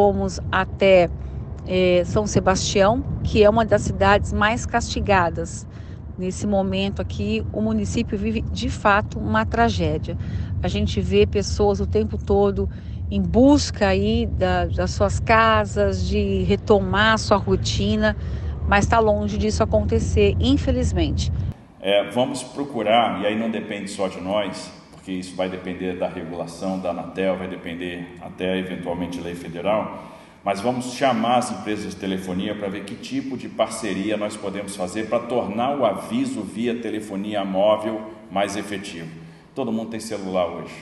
fomos até é, São Sebastião, que é uma das cidades mais castigadas. Nesse momento aqui, o município vive de fato uma tragédia. A gente vê pessoas o tempo todo em busca aí da, das suas casas, de retomar sua rotina, mas está longe disso acontecer, infelizmente. É, vamos procurar, e aí não depende só de nós, porque isso vai depender da regulação da Anatel, vai depender até eventualmente lei federal, mas vamos chamar as empresas de telefonia para ver que tipo de parceria nós podemos fazer para tornar o aviso via telefonia móvel mais efetivo. Todo mundo tem celular hoje.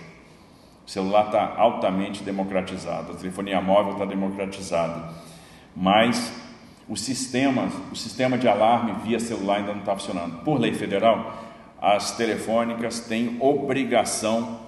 O celular está altamente democratizado, a telefonia móvel está democratizada, mas o sistema, o sistema de alarme via celular ainda não está funcionando. Por lei federal, as telefônicas têm obrigação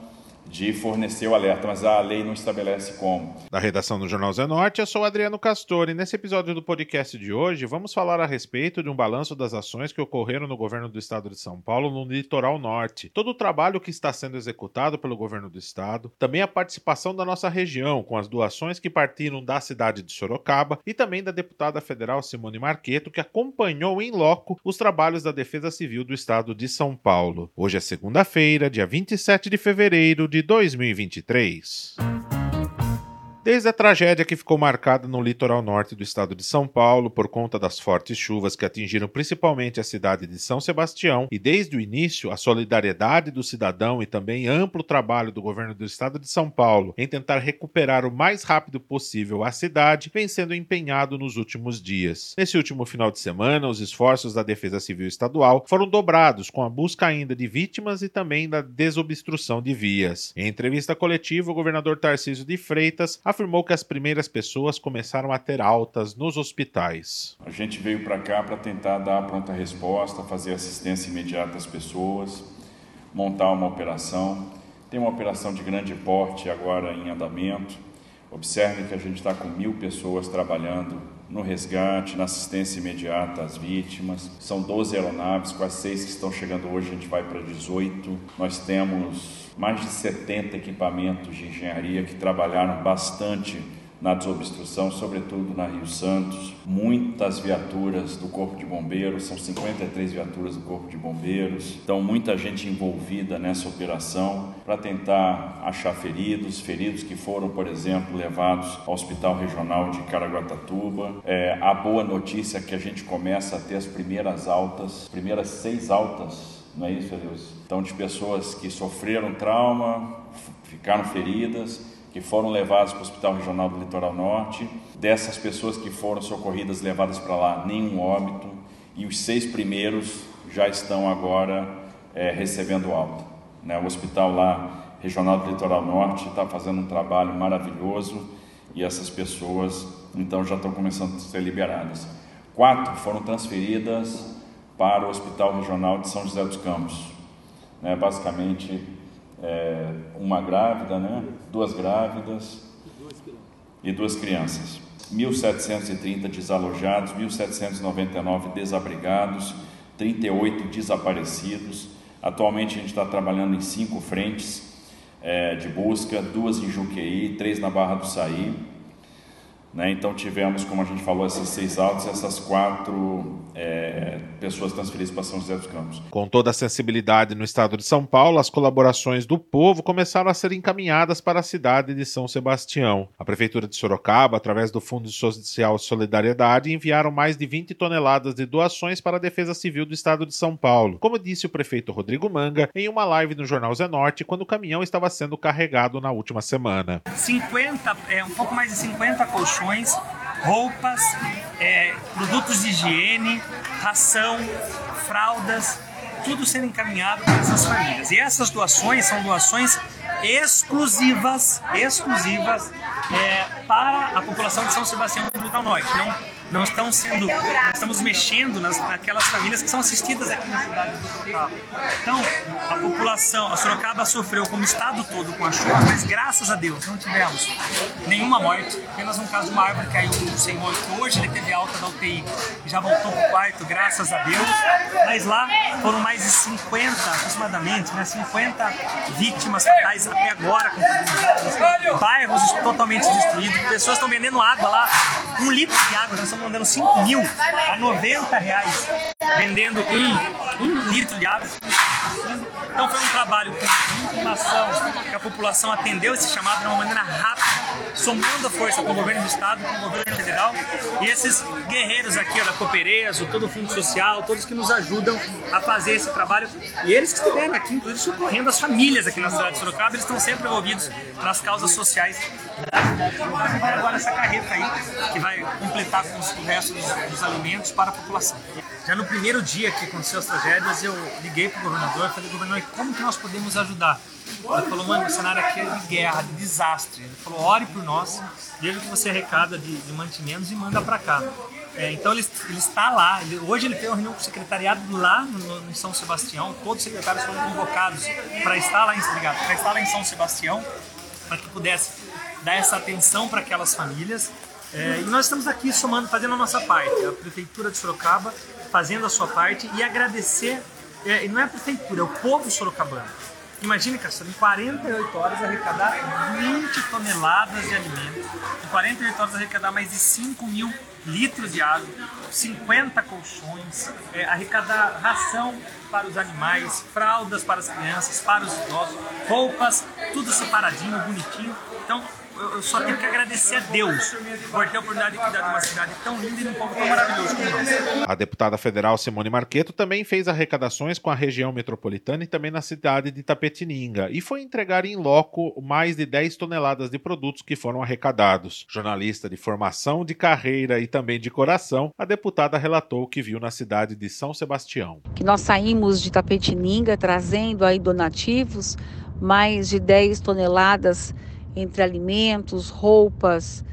de fornecer o alerta, mas a lei não estabelece como. Da redação do Jornal Zenorte, eu sou Adriano Castor e nesse episódio do podcast de hoje vamos falar a respeito de um balanço das ações que ocorreram no governo do estado de São Paulo no litoral norte, todo o trabalho que está sendo executado pelo governo do estado, também a participação da nossa região com as doações que partiram da cidade de Sorocaba e também da deputada federal Simone Marqueto que acompanhou em loco os trabalhos da Defesa Civil do estado de São Paulo. Hoje é segunda-feira, dia 27 de fevereiro de 2023. Desde a tragédia que ficou marcada no litoral norte do estado de São Paulo por conta das fortes chuvas que atingiram principalmente a cidade de São Sebastião, e desde o início a solidariedade do cidadão e também amplo trabalho do governo do estado de São Paulo em tentar recuperar o mais rápido possível a cidade, vem sendo empenhado nos últimos dias. Nesse último final de semana, os esforços da Defesa Civil Estadual foram dobrados com a busca ainda de vítimas e também da desobstrução de vias. Em entrevista coletiva, o governador Tarcísio de Freitas afirmou que as primeiras pessoas começaram a ter altas nos hospitais. A gente veio para cá para tentar dar pronta resposta, fazer assistência imediata às pessoas, montar uma operação. Tem uma operação de grande porte agora em andamento. Observe que a gente está com mil pessoas trabalhando no resgate, na assistência imediata às vítimas. São 12 aeronaves, quase seis que estão chegando hoje, a gente vai para 18. Nós temos mais de 70 equipamentos de engenharia que trabalharam bastante na desobstrução, sobretudo na Rio Santos. Muitas viaturas do Corpo de Bombeiros, são 53 viaturas do Corpo de Bombeiros. Então, muita gente envolvida nessa operação para tentar achar feridos, feridos que foram, por exemplo, levados ao Hospital Regional de Caraguatatuba. É, a boa notícia é que a gente começa a ter as primeiras altas, primeiras seis altas, não é isso, Deus? Então, de pessoas que sofreram trauma, ficaram feridas que foram levados para o Hospital Regional do Litoral Norte. Dessas pessoas que foram socorridas, levadas para lá, nenhum óbito. E os seis primeiros já estão agora é, recebendo alta. Né? O hospital lá, Regional do Litoral Norte, está fazendo um trabalho maravilhoso e essas pessoas então já estão começando a ser liberadas. Quatro foram transferidas para o Hospital Regional de São José dos Campos. Né? Basicamente, é, uma grávida, né? duas grávidas e duas crianças. 1.730 desalojados, 1.799 desabrigados, 38 desaparecidos. Atualmente a gente está trabalhando em cinco frentes é, de busca, duas em Juqueí, três na Barra do Saí né? Então tivemos, como a gente falou, esses seis autos, essas quatro é, pessoas transferidas para São José dos Campos. Com toda a sensibilidade no estado de São Paulo, as colaborações do povo começaram a ser encaminhadas para a cidade de São Sebastião. A Prefeitura de Sorocaba, através do Fundo Social Solidariedade, enviaram mais de 20 toneladas de doações para a Defesa Civil do estado de São Paulo, como disse o prefeito Rodrigo Manga em uma live no Jornal Zenorte, quando o caminhão estava sendo carregado na última semana. 50, é, um pouco mais de 50 colchões colchões, roupas, é, produtos de higiene, ração, fraldas, tudo sendo encaminhado para essas famílias. E essas doações são doações exclusivas, exclusivas é, para a população de São Sebastião do Litoral Norte. Não, não estão sendo, estamos mexendo nas, naquelas famílias que são assistidas aqui na cidade do Sorocaba. Então, a população, a Sorocaba sofreu como estado todo com a chuva, mas graças a Deus não tivemos nenhuma morte, apenas um caso de uma árvore que caiu sem morte. Hoje ele teve alta da UTI e já voltou para o quarto, graças a Deus. Mas lá foram mais de 50, aproximadamente, né, 50 vítimas fatais até agora, bairros totalmente destruídos, pessoas estão vendendo água lá, um litro de água, nós estamos vendendo 5 mil a 90 reais, vendendo um, litro de água. Então foi um trabalho com informação, que a população atendeu esse chamado de uma maneira rápida, somando a força com o governo do estado, com o governo federal e esses guerreiros aqui ó, da Cooperezo, todo o Fundo Social, todos que nos ajudam a fazer esse trabalho. E eles que estiveram aqui, inclusive socorrendo as famílias aqui na cidade de Sorocaba, eles estão sempre envolvidos nas causas sociais agora essa carreta aí que vai completar com o resto dos, dos, alimentos para a população. Já no primeiro dia que aconteceu as tragédias, eu liguei para o governador e falei, governador, como que nós podemos ajudar? Ele falou, mano, o cenário aqui é de guerra, de desastre. Ele falou, ore por nós, veja o que você arrecada de, de mantimentos e manda para cá. É, então ele, ele, está lá. Ele, hoje ele tem uma reunião com o secretariado lá no, no, São Sebastião. Todos os secretários foram convocados para estar lá em para estar lá em São Sebastião, para que pudesse dar essa atenção para aquelas famílias. É, e nós estamos aqui somando, fazendo a nossa parte. A prefeitura de Sorocaba fazendo a sua parte e agradecer. É, não é a prefeitura, é o povo sorocabano Imagine, Castor, em 48 horas arrecadar 20 toneladas de alimento, em 48 horas arrecadar mais de 5 mil litros de água, 50 colchões, é, arrecadar ração para os animais, fraldas para as crianças, para os idosos, roupas, tudo separadinho, bonitinho. Então, eu só tenho que agradecer a Deus por ter a oportunidade de cuidar de uma cidade tão linda e de um povo tão maravilhoso como nós. A deputada federal Simone Marqueto também fez arrecadações com a região metropolitana e também na cidade de Tapetininga e foi entregar em loco mais de 10 toneladas de produtos que foram arrecadados. Jornalista de formação, de carreira e também de coração, a deputada relatou o que viu na cidade de São Sebastião. Que nós saímos de Tapetininga trazendo aí donativos, mais de 10 toneladas entre alimentos, roupas,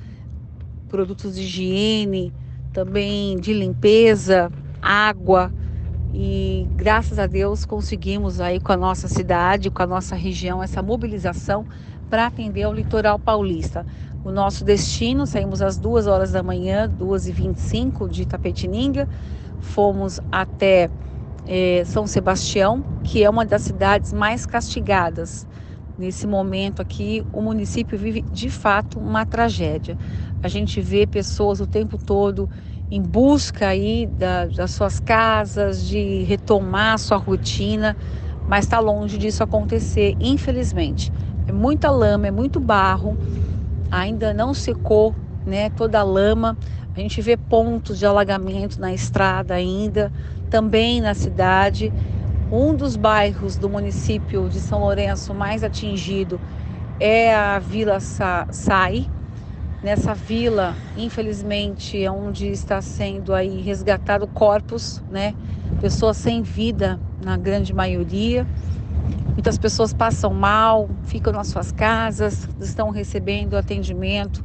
produtos de higiene, também de limpeza, água. E graças a Deus conseguimos aí com a nossa cidade, com a nossa região, essa mobilização para atender ao litoral paulista. O nosso destino, saímos às duas horas da manhã, 2h25 de Itapetininga, fomos até é, São Sebastião, que é uma das cidades mais castigadas Nesse momento aqui, o município vive de fato uma tragédia. A gente vê pessoas o tempo todo em busca aí da, das suas casas, de retomar sua rotina, mas está longe disso acontecer, infelizmente. É muita lama, é muito barro, ainda não secou né, toda a lama. A gente vê pontos de alagamento na estrada ainda, também na cidade. Um dos bairros do município de São Lourenço mais atingido é a Vila Sa Sai. Nessa vila, infelizmente, é onde está sendo aí resgatado corpos, né? Pessoas sem vida, na grande maioria. Muitas pessoas passam mal, ficam nas suas casas, estão recebendo atendimento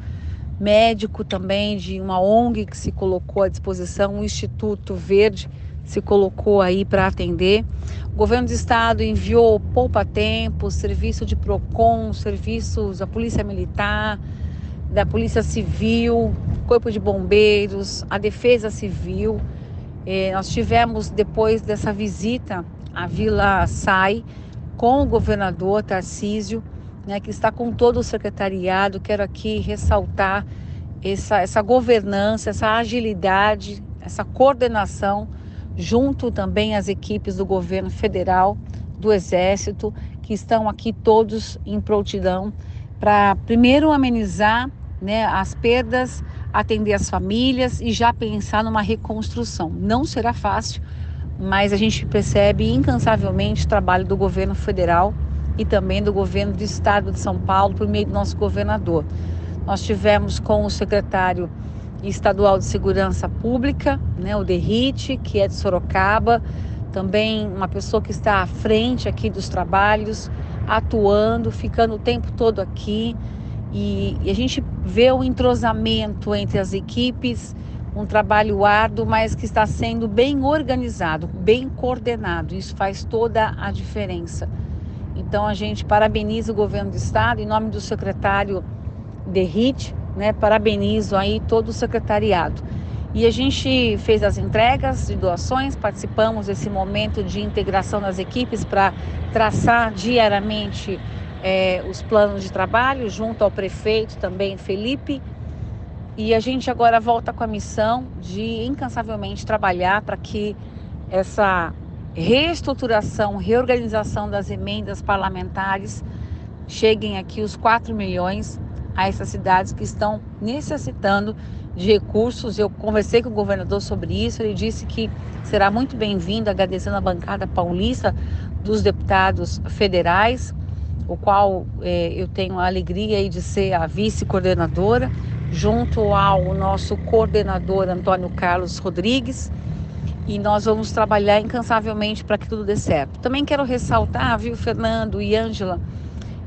médico também de uma ONG que se colocou à disposição, o Instituto Verde se colocou aí para atender. O governo do estado enviou poupa-tempo, serviço de PROCON, serviços da Polícia Militar, da Polícia Civil, Corpo de Bombeiros, a Defesa Civil. Eh, nós tivemos, depois dessa visita à Vila Sai, com o governador Tarcísio, né, que está com todo o secretariado. Quero aqui ressaltar essa, essa governança, essa agilidade, essa coordenação junto também às equipes do governo federal, do Exército, que estão aqui todos em prontidão para primeiro amenizar né, as perdas, atender as famílias e já pensar numa reconstrução. Não será fácil, mas a gente percebe incansavelmente o trabalho do governo federal e também do governo do estado de São Paulo por meio do nosso governador. Nós tivemos com o secretário Estadual de Segurança Pública, né, o DERIT, que é de Sorocaba, também uma pessoa que está à frente aqui dos trabalhos, atuando, ficando o tempo todo aqui. E, e a gente vê o entrosamento entre as equipes, um trabalho árduo, mas que está sendo bem organizado, bem coordenado. Isso faz toda a diferença. Então a gente parabeniza o governo do estado em nome do secretário Derrite, né? Parabenizo aí todo o secretariado. E a gente fez as entregas de doações, participamos desse momento de integração das equipes para traçar diariamente é, os planos de trabalho, junto ao prefeito também, Felipe. E a gente agora volta com a missão de incansavelmente trabalhar para que essa reestruturação, reorganização das emendas parlamentares cheguem aqui os 4 milhões a essas cidades que estão necessitando de recursos. Eu conversei com o governador sobre isso, ele disse que será muito bem-vindo, agradecendo a bancada paulista dos deputados federais, o qual eh, eu tenho a alegria de ser a vice-coordenadora, junto ao nosso coordenador Antônio Carlos Rodrigues, e nós vamos trabalhar incansavelmente para que tudo dê certo. Também quero ressaltar, viu, Fernando e Ângela,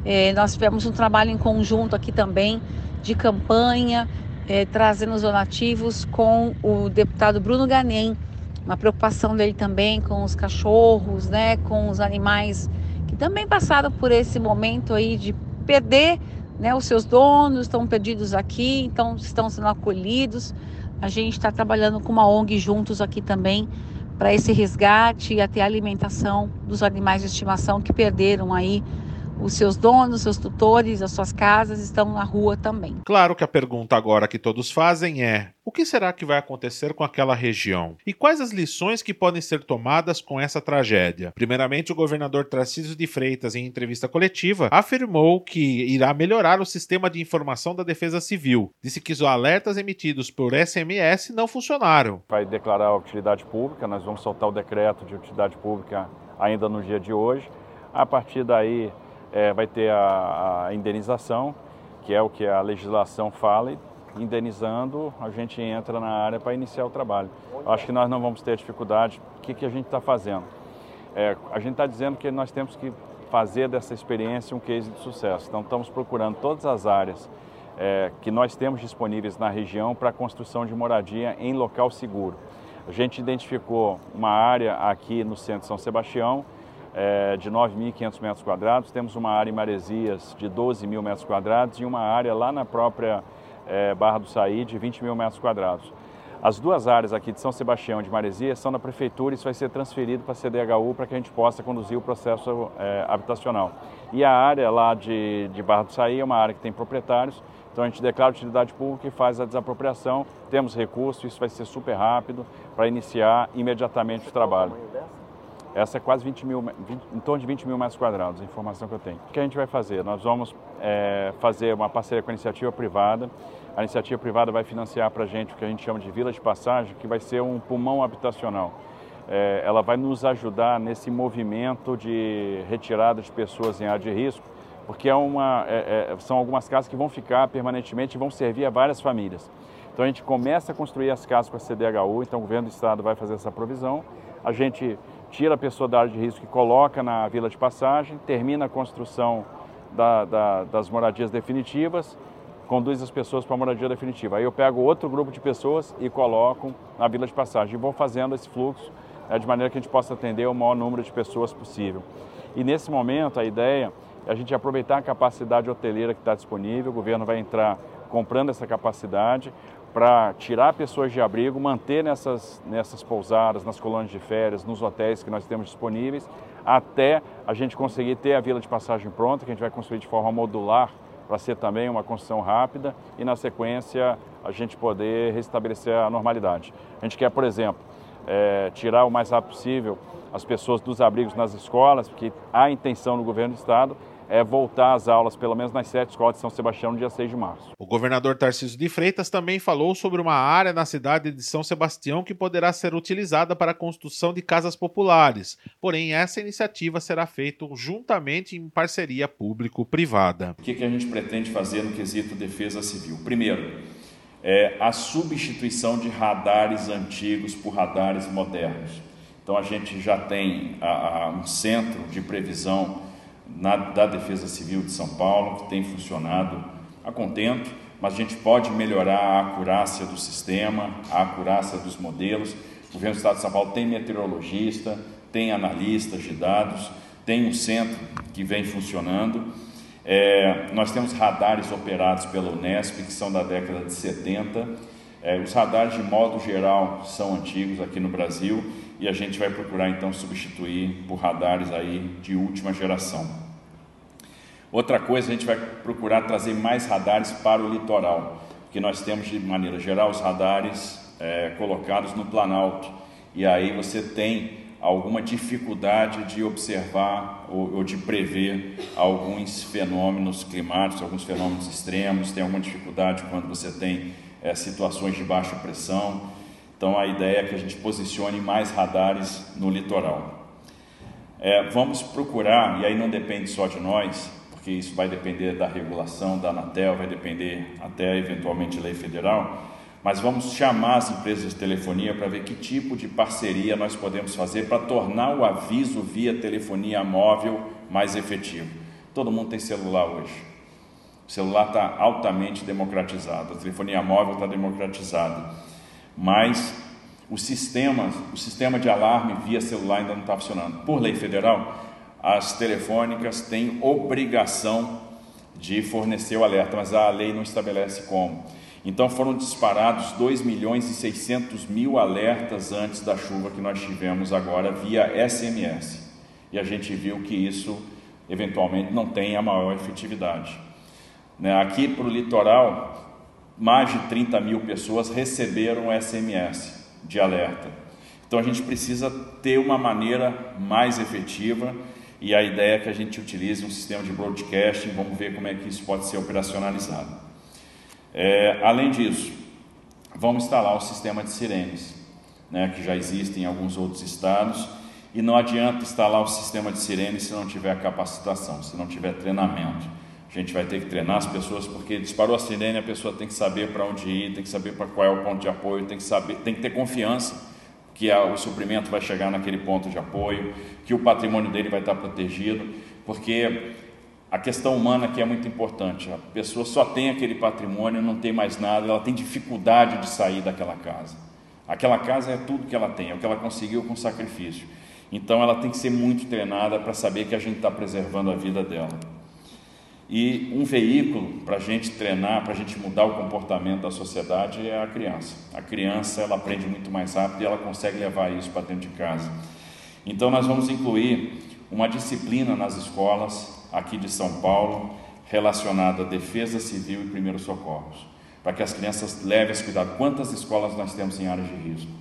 eh, nós tivemos um trabalho em conjunto aqui também de campanha é, trazendo os donativos com o deputado Bruno Ganem, uma preocupação dele também com os cachorros, né, com os animais que também passaram por esse momento aí de perder né, os seus donos, estão perdidos aqui, então estão sendo acolhidos. A gente está trabalhando com uma ONG juntos aqui também para esse resgate e até a alimentação dos animais de estimação que perderam aí os seus donos, seus tutores, as suas casas estão na rua também. Claro que a pergunta agora que todos fazem é: o que será que vai acontecer com aquela região? E quais as lições que podem ser tomadas com essa tragédia? Primeiramente, o governador Tarcísio de Freitas, em entrevista coletiva, afirmou que irá melhorar o sistema de informação da Defesa Civil. Disse que os alertas emitidos por SMS não funcionaram. Vai declarar a utilidade pública, nós vamos soltar o decreto de utilidade pública ainda no dia de hoje. A partir daí, é, vai ter a, a, indenização, que é o que a legislação fala, e indenizando a gente entra na área para iniciar o trabalho. Acho que nós não vamos ter dificuldade. O que, que a gente está fazendo? É, a gente está dizendo que nós temos que fazer dessa experiência um case de sucesso. Então, estamos procurando todas as áreas é, que nós temos disponíveis na região para construção de moradia em local seguro. A gente identificou uma área aqui no centro de São Sebastião, é, de 9.500 metros quadrados, temos uma área em Maresias de 12 mil metros quadrados e uma área lá na própria é, Barra do Saí de 20 mil metros quadrados. As duas áreas aqui de São Sebastião e de Maresias são da Prefeitura e isso vai ser transferido para a CDHU para que a gente possa conduzir o processo é, habitacional. E a área lá de, de Barra do Saí é uma área que tem proprietários, então a gente declara utilidade pública e faz a desapropriação, temos recursos, isso vai ser super rápido para iniciar imediatamente o trabalho. Essa é quase 20 mil, 20, em torno de 20 mil metros quadrados, a informação que eu tenho. O que a gente vai fazer? Nós vamos é, fazer uma parceria com a iniciativa privada. A iniciativa privada vai financiar para a gente o que a gente chama de vila de passagem, que vai ser um pulmão habitacional. É, ela vai nos ajudar nesse movimento de retirada de pessoas em área de risco, porque é uma, é, é, são algumas casas que vão ficar permanentemente e vão servir a várias famílias. Então a gente começa a construir as casas com a CDHU, então o governo do estado vai fazer essa provisão. A gente tira a pessoa da área de risco e coloca na vila de passagem, termina a construção da, da, das moradias definitivas, conduz as pessoas para a moradia definitiva. Aí eu pego outro grupo de pessoas e coloco na vila de passagem e vou fazendo esse fluxo né, de maneira que a gente possa atender o maior número de pessoas possível. E nesse momento a ideia é a gente aproveitar a capacidade hoteleira que está disponível, o governo vai entrar comprando essa capacidade, para tirar pessoas de abrigo, manter nessas, nessas pousadas, nas colônias de férias, nos hotéis que nós temos disponíveis, até a gente conseguir ter a vila de passagem pronta, que a gente vai construir de forma modular para ser também uma construção rápida e, na sequência, a gente poder restabelecer a normalidade. A gente quer, por exemplo, é, tirar o mais rápido possível as pessoas dos abrigos nas escolas, porque a intenção do governo do Estado é, voltar às aulas, pelo menos nas sete escolas de São Sebastião, no dia 6 de março. O governador Tarcísio de Freitas também falou sobre uma área na cidade de São Sebastião que poderá ser utilizada para a construção de casas populares. Porém, essa iniciativa será feita juntamente em parceria público-privada. O que, que a gente pretende fazer no quesito defesa civil? Primeiro, é a substituição de radares antigos por radares modernos. Então, a gente já tem a, a, um centro de previsão na, da Defesa Civil de São Paulo, que tem funcionado a contento, mas a gente pode melhorar a acurácia do sistema, a acurácia dos modelos. O governo do Estado de São Paulo tem meteorologista, tem analistas de dados, tem um centro que vem funcionando. É, nós temos radares operados pela Unesp, que são da década de 70. É, os radares, de modo geral, são antigos aqui no Brasil e a gente vai procurar então substituir por radares aí de última geração. Outra coisa, a gente vai procurar trazer mais radares para o litoral, porque nós temos de maneira geral os radares é, colocados no Planalto e aí você tem alguma dificuldade de observar ou, ou, de prever alguns fenômenos climáticos, alguns fenômenos extremos, tem alguma dificuldade quando você tem é, situações de baixa pressão. Então a ideia é que a gente posicione mais radares no litoral. É, vamos procurar, e aí não depende só de nós, porque isso vai depender da regulação da Anatel, vai depender até eventualmente lei federal mas vamos chamar as empresas de telefonia para ver que tipo de parceria nós podemos fazer para tornar o aviso via telefonia móvel mais efetivo. Todo mundo tem celular hoje. O celular está altamente democratizado, a telefonia móvel está democratizada, mas o sistema, o sistema de alarme via celular ainda não está funcionando. Por lei federal, as telefônicas têm obrigação de fornecer o alerta, mas a lei não estabelece como. Então foram disparados 2 milhões e 600 mil alertas antes da chuva que nós tivemos agora via SMS. E a gente viu que isso eventualmente não tem a maior efetividade. Né? Aqui para o litoral, mais de 30 mil pessoas receberam SMS de alerta. Então a gente precisa ter uma maneira mais efetiva e a ideia é que a gente utilize um sistema de broadcasting, vamos ver como é que isso pode ser operacionalizado. É, além disso, vamos instalar o sistema de sirenes, né, que já existe em alguns outros estados, e não adianta instalar o sistema de sirenes se não tiver capacitação, se não tiver treinamento. A gente vai ter que treinar as pessoas, porque disparou a sirene, a pessoa tem que saber para onde ir, tem que saber para qual é o ponto de apoio, tem que saber, tem que ter confiança que a, o suprimento vai chegar naquele ponto de apoio, que o patrimônio dele vai estar protegido, porque a questão humana que é muito importante. A pessoa só tem aquele patrimônio, não tem mais nada, ela tem dificuldade de sair daquela casa. Aquela casa é tudo que ela tem, é o que ela conseguiu com sacrifício. Então ela tem que ser muito treinada para saber que a gente está preservando a vida dela. E um veículo para a gente treinar, para a gente mudar o comportamento da sociedade é a criança. A criança ela aprende muito mais rápido e ela consegue levar isso para dentro de casa. Então nós vamos incluir uma disciplina nas escolas aqui de São Paulo relacionada à defesa civil e primeiros socorros, para que as crianças levem esse cuidado. Quantas escolas nós temos em áreas de risco?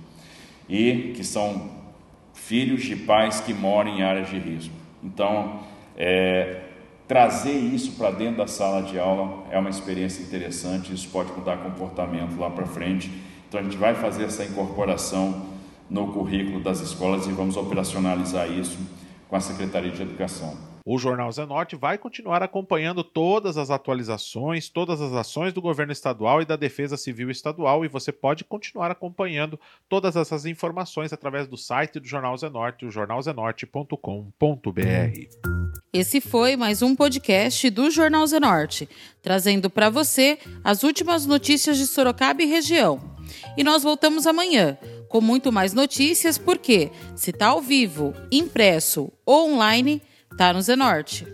E que são filhos de pais que moram em áreas de risco. Então, é, trazer isso para dentro da sala de aula é uma experiência interessante, isso pode mudar comportamento lá para frente. Então, a gente vai fazer essa incorporação no currículo das escolas e vamos operacionalizar isso com a Secretaria de Educação. O Jornal Zenorte vai continuar acompanhando todas as atualizações, todas as ações do governo estadual e da Defesa Civil Estadual e você pode continuar acompanhando todas essas informações através do site do Jornal Zenorte, o jornalzenorte.com.br. Esse foi mais um podcast do Jornal Zenorte, trazendo para você as últimas notícias de Sorocaba e região. E nós voltamos amanhã com muito mais notícias, porque se está ao vivo, impresso ou online, Tá no Zenorte.